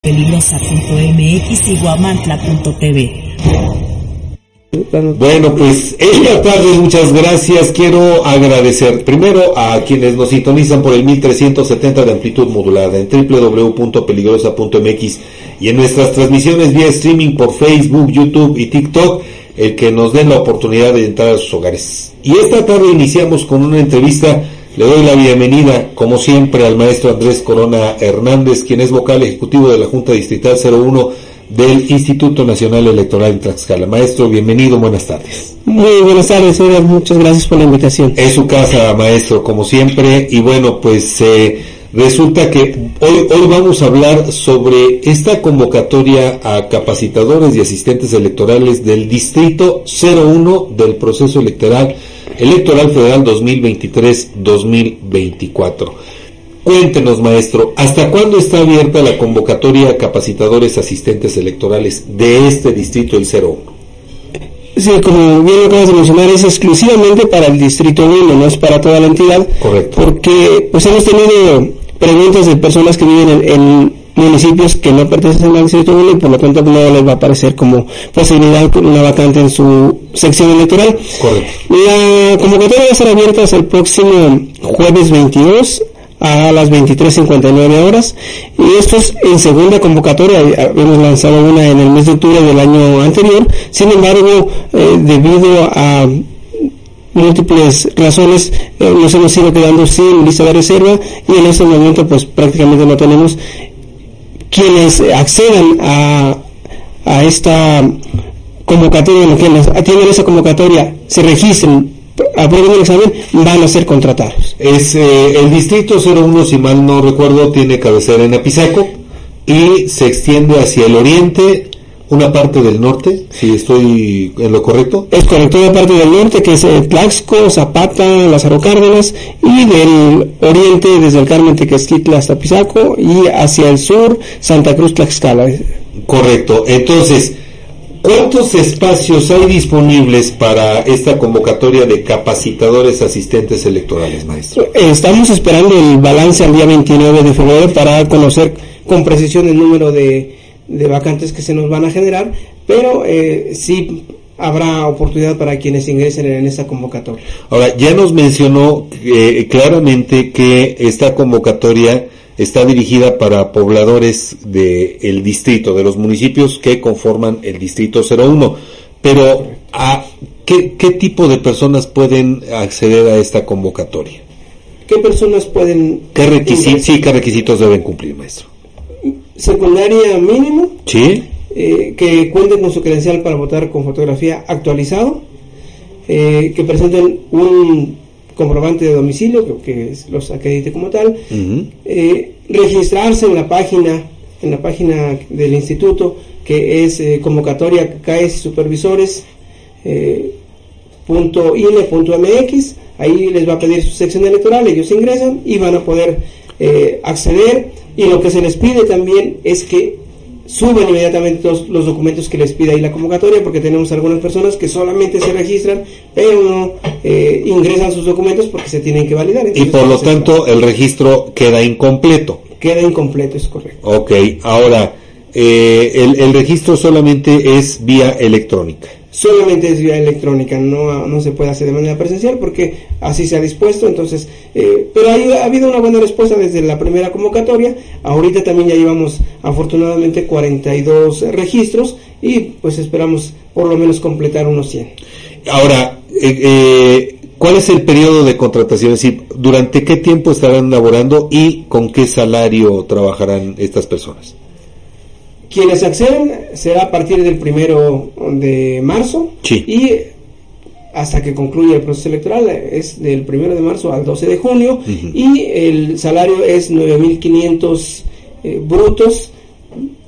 peligrosa.mx y guamantla.tv. Bueno, pues esta tarde muchas gracias. Quiero agradecer primero a quienes nos sintonizan por el 1370 de amplitud modulada en www.peligrosa.mx y en nuestras transmisiones vía streaming por Facebook, YouTube y TikTok, el que nos den la oportunidad de entrar a sus hogares. Y esta tarde iniciamos con una entrevista. Le doy la bienvenida, como siempre, al maestro Andrés Corona Hernández, quien es vocal ejecutivo de la Junta Distrital 01 del Instituto Nacional Electoral en Tlaxcala. Maestro, bienvenido, buenas tardes. Muy buenas tardes, muchas gracias por la invitación. Es su casa, maestro, como siempre, y bueno, pues eh, resulta que hoy, hoy vamos a hablar sobre esta convocatoria a capacitadores y asistentes electorales del Distrito 01 del proceso electoral, electoral federal 2023-2024. Cuéntenos, maestro, ¿hasta cuándo está abierta la convocatoria a capacitadores asistentes electorales de este distrito, el 01? Sí, como bien lo acabas de mencionar, es exclusivamente para el distrito 1, no es para toda la entidad. Correcto. Porque pues hemos tenido preguntas de personas que viven en, en municipios que no pertenecen al distrito 1 y por lo tanto no les va a aparecer como posibilidad una vacante en su sección electoral. Correcto. La convocatoria va a estar abierta hasta el próximo jueves 22 a las 23.59 horas y esto es en segunda convocatoria hemos lanzado una en el mes de octubre del año anterior sin embargo eh, debido a múltiples razones eh, nos hemos ido quedando sin lista de reserva y en este momento pues prácticamente no tenemos quienes accedan a, a esta convocatoria, quienes atienden esa convocatoria se registren aprueben el examen, van a ser contratados. Es eh, el distrito 01, si mal no recuerdo, tiene cabecera en Apizaco y se extiende hacia el oriente, una parte del norte, si estoy en lo correcto. Es correcto, una parte del norte que es eh, Tlaxco, Zapata, Lázaro Cárdenas y del oriente desde el Carmen Tequesquitla hasta Apizaco y hacia el sur Santa Cruz Tlaxcala. Correcto, entonces ¿Cuántos espacios hay disponibles para esta convocatoria de capacitadores asistentes electorales, maestro? Estamos esperando el balance al día 29 de febrero para conocer con precisión el número de, vacantes que se nos van a generar, pero eh, sí habrá oportunidad para quienes ingresen en esta convocatoria. Ahora, ya nos mencionó eh, claramente que esta convocatoria está dirigida para pobladores del distrito, de los municipios que conforman el distrito 01. Pero, ¿a qué, qué tipo de personas pueden acceder a esta convocatoria? ¿Qué personas pueden... ¿Qué requisitos, sí, qué requisitos deben cumplir, maestro? Secundaria mínimo. Sí. Eh, que cuenten con su credencial para votar con fotografía actualizado. Eh, que presenten un comprobante de domicilio, que, los acredite como tal, eh, registrarse en la página, en la página del instituto, que es convocatoria CAES supervisores punto .mx, ahí les va a pedir su sección electoral, ellos ingresan y van a poder acceder y lo que se les pide también es que suben inmediatamente todos los documentos que les pide ahí la convocatoria, porque tenemos algunas personas que solamente se registran, pero no eh, ingresan sus documentos porque se tienen que validar. y por lo tanto el registro queda incompleto. Queda incompleto, es correcto. Ok, ahora, eh, el, el registro solamente es vía electrónica solamente es vía electrónica, no, no se puede hacer de manera presencial porque así se ha dispuesto, entonces, eh, pero ha habido una buena respuesta desde la primera convocatoria, ahorita también ya llevamos afortunadamente 42 registros y pues esperamos por lo menos completar unos 100. Ahora, eh, eh, ¿cuál es el periodo de contratación? Es decir, ¿durante qué tiempo estarán laborando y con qué salario trabajarán estas personas? Quienes acceden será a partir del primero de marzo y hasta que concluya el proceso electoral es del primero de marzo al 12 de junio y el salario es 9.500 eh, brutos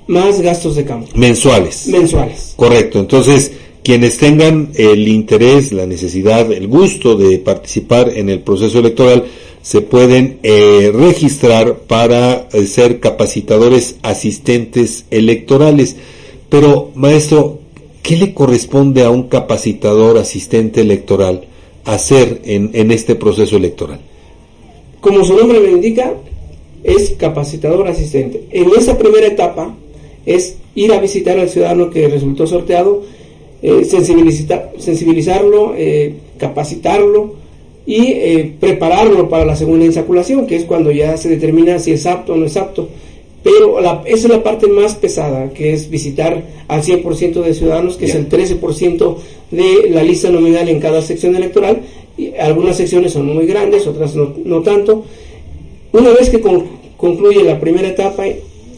más gastos de campo. Mensuales. Mensuales. Correcto. Entonces, quienes tengan el interés, la necesidad, el gusto de participar en el proceso electoral, se pueden eh, registrar para eh, ser capacitadores asistentes electorales. Pero, maestro, ¿qué le corresponde a un capacitador asistente electoral hacer en, en este proceso electoral? Como su nombre lo indica, es capacitador asistente. En esa primera etapa es ir a visitar al ciudadano que resultó sorteado, eh, sensibilizarlo, eh, capacitarlo y eh, prepararlo para la segunda insaculación, que es cuando ya se determina si es apto o no es apto. Pero esa es la parte más pesada, que es visitar al 100% de ciudadanos, que es el 13% de la lista nominal en cada sección electoral. Y algunas secciones son muy grandes, otras no, tanto. Una vez que concluye la primera etapa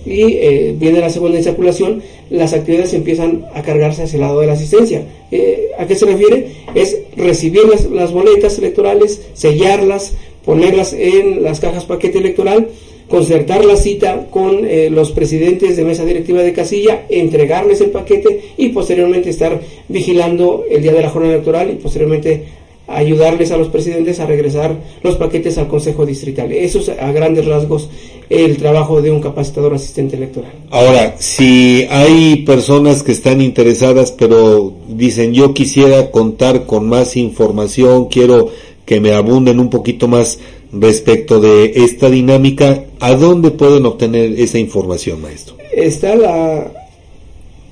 y eh, viene la segunda insaculación, las actividades empiezan a cargarse hacia el lado de la asistencia. Eh, ¿A qué se refiere? Es recibir las, las boletas electorales, sellarlas, ponerlas en las cajas paquete electoral concertar la cita con eh, los presidentes de mesa directiva de casilla, entregarles el paquete y posteriormente estar vigilando el día de la jornada electoral y posteriormente ayudarles a los presidentes a regresar los paquetes al Consejo Distrital. Eso es a grandes rasgos el trabajo de un capacitador asistente electoral. Ahora, si hay personas que están interesadas pero dicen yo quisiera contar con más información, quiero que me abunden un poquito más respecto de esta dinámica, ¿a dónde pueden obtener esa información, maestro? Está la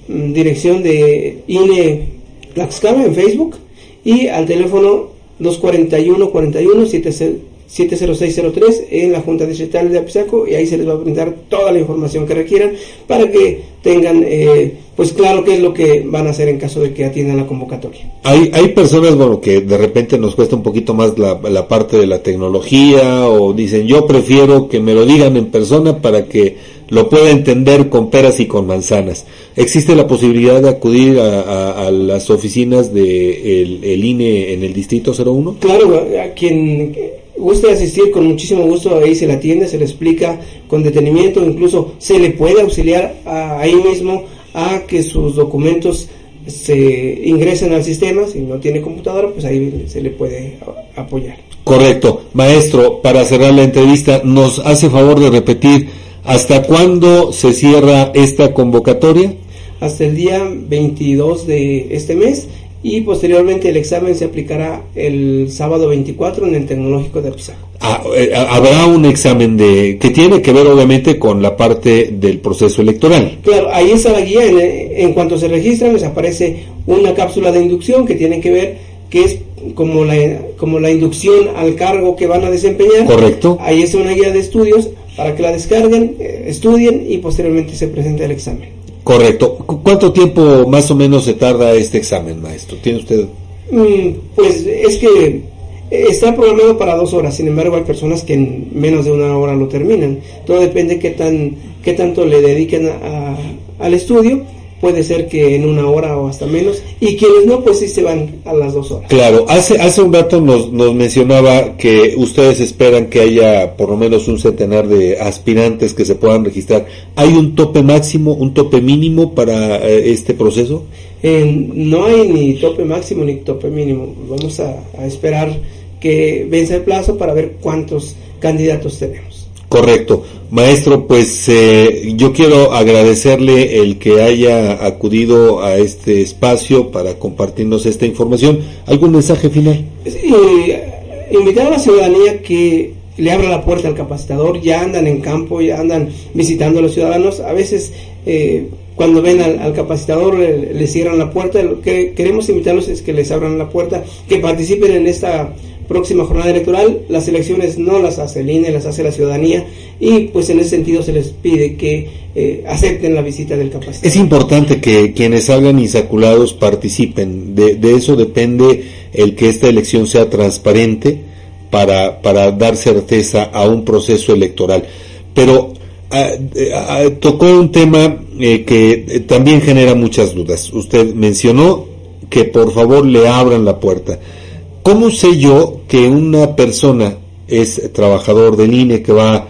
mm, dirección de INE Tlaxcala en Facebook y al teléfono 241 41 70603 en la Junta Distrital de Apizaco y ahí se les va a brindar toda la información que requieran para que tengan eh, pues claro qué es lo que van a hacer en caso de que atiendan la convocatoria. Hay, hay personas, bueno, que de repente nos cuesta un poquito más la, la parte de la tecnología o dicen yo prefiero que me lo digan en persona para que lo pueda entender con peras y con manzanas. ¿Existe la posibilidad de acudir a, las oficinas de el, INE en el Distrito 01? Claro, a quien guste asistir con muchísimo gusto, ahí se le atiende, se le explica con detenimiento, incluso se le puede auxiliar ahí mismo a que sus documentos se ingresen al sistema, si no tiene computadora, pues ahí se le puede apoyar. Correcto. Maestro, para cerrar la entrevista, ¿nos hace favor de repetir hasta cuándo se cierra esta convocatoria? Hasta el día 22 de este mes y posteriormente el examen se aplicará el sábado 24 en el Tecnológico de Apizaco. Ah, eh, habrá un examen de que tiene que ver obviamente con la parte del proceso electoral. Claro, ahí está la guía. En, cuanto se registran les aparece una cápsula de inducción que tiene que ver que es como la, como la inducción al cargo que van a desempeñar. Correcto. Ahí está una guía de estudios para que la descarguen, eh, estudien y posteriormente se presente el examen. Correcto. ¿Cuánto tiempo más o menos se tarda este examen, maestro? ¿Tiene usted? Mm, pues es que está programado para dos horas, sin embargo hay personas que en menos de una hora lo terminan. Todo depende qué tan qué tanto le dediquen al estudio puede ser que en una hora o hasta menos, y quienes no, pues sí se van a las dos horas. Claro, hace, hace un rato nos, nos mencionaba que ustedes esperan que haya por lo menos un centenar de aspirantes que se puedan registrar. ¿Hay un tope máximo, un tope mínimo para eh, este proceso? no hay ni tope máximo ni tope mínimo. Vamos a, a esperar que vence el plazo para ver cuántos candidatos tenemos. Correcto. Maestro, pues eh, yo quiero agradecerle el que haya acudido a este espacio para compartirnos esta información. ¿Algún mensaje final? invitar a la ciudadanía que le abra la puerta al capacitador, ya andan en campo, ya andan visitando a los ciudadanos. A veces eh, cuando ven al, capacitador le, cierran la puerta. Lo que queremos invitarlos es que les abran la puerta, que participen en esta próxima jornada electoral. Las elecciones no las hace el INE, las hace la ciudadanía y pues en ese sentido se les pide que eh, acepten la visita del capacitador. Es importante que quienes salgan insaculados participen. De, eso depende el que esta elección sea transparente para, para dar certeza a un proceso electoral. Pero ah, ah, tocó un tema eh, que también genera muchas dudas. Usted mencionó que por favor le abran la puerta. ¿Cómo sé yo que una persona es trabajador del INE que va,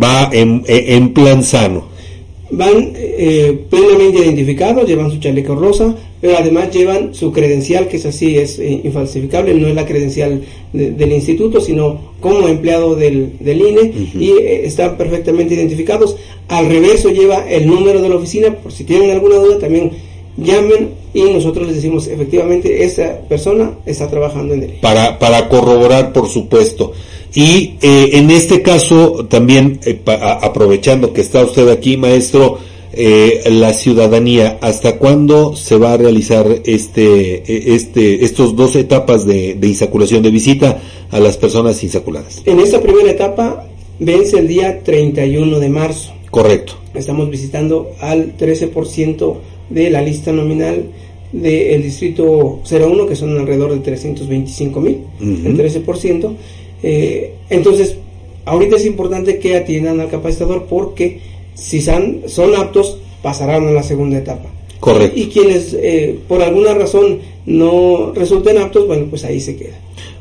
va en, en plan sano? Van eh, plenamente identificados, llevan su chaleco rosa, pero además llevan su credencial, que es así, es eh, infalsificable, no es la credencial del instituto, sino como empleado del, del INE, y eh, están perfectamente identificados. Al reverso lleva el número de la oficina, por si tienen alguna duda, también llamen y nosotros les decimos efectivamente esta persona está trabajando en él. Para, para corroborar, por supuesto. Y eh, en este caso, también eh, aprovechando que está usted aquí, maestro, eh, la ciudadanía, ¿hasta cuándo se va a realizar este, e, este, estos dos etapas de, de insaculación de visita a las personas insaculadas? En esta primera etapa vence el día 31 de marzo. Correcto. Estamos visitando al 13% de la lista nominal del distrito 01, que son alrededor de 325 mil, el 13%. Eh, entonces, ahorita es importante que atiendan al capacitador porque si son, son aptos, pasarán a la segunda etapa. Correcto. Y quienes eh, por alguna razón no resulten aptos, bueno, pues ahí se queda.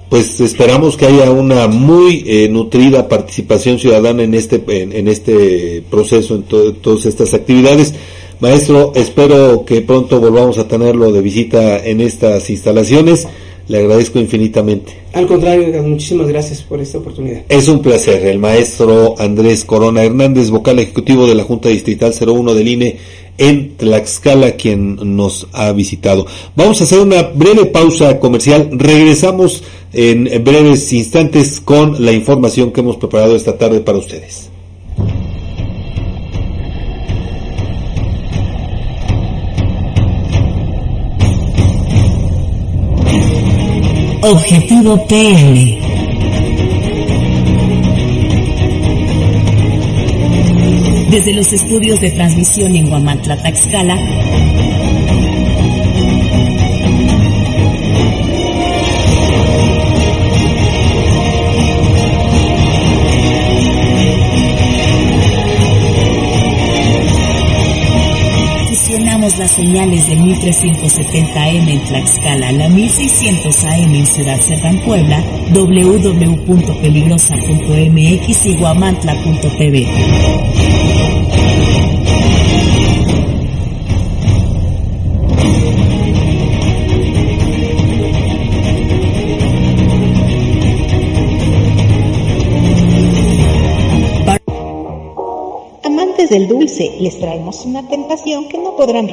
Pues esperamos que haya una muy eh, nutrida participación ciudadana en este en, este proceso, en todas estas actividades. Maestro, espero que pronto volvamos a tenerlo de visita en estas instalaciones. Le agradezco infinitamente. Al contrario, muchísimas gracias por esta oportunidad. Es un placer. El maestro Andrés Corona Hernández, vocal ejecutivo de la Junta Distrital 01 del INE en Tlaxcala, quien nos ha visitado. Vamos a hacer una breve pausa comercial. Regresamos en breves instantes con la información que hemos preparado esta tarde para ustedes. Objetivo PM. Desde los estudios de transmisión en Guamantla, Taxcala, las señales de 1370M en Tlaxcala, la 1600 AM en Ciudad Cerdán, Puebla, www.peligrosa.mx y guamantla.tv. del dulce, les traemos una tentación que no podrán resistir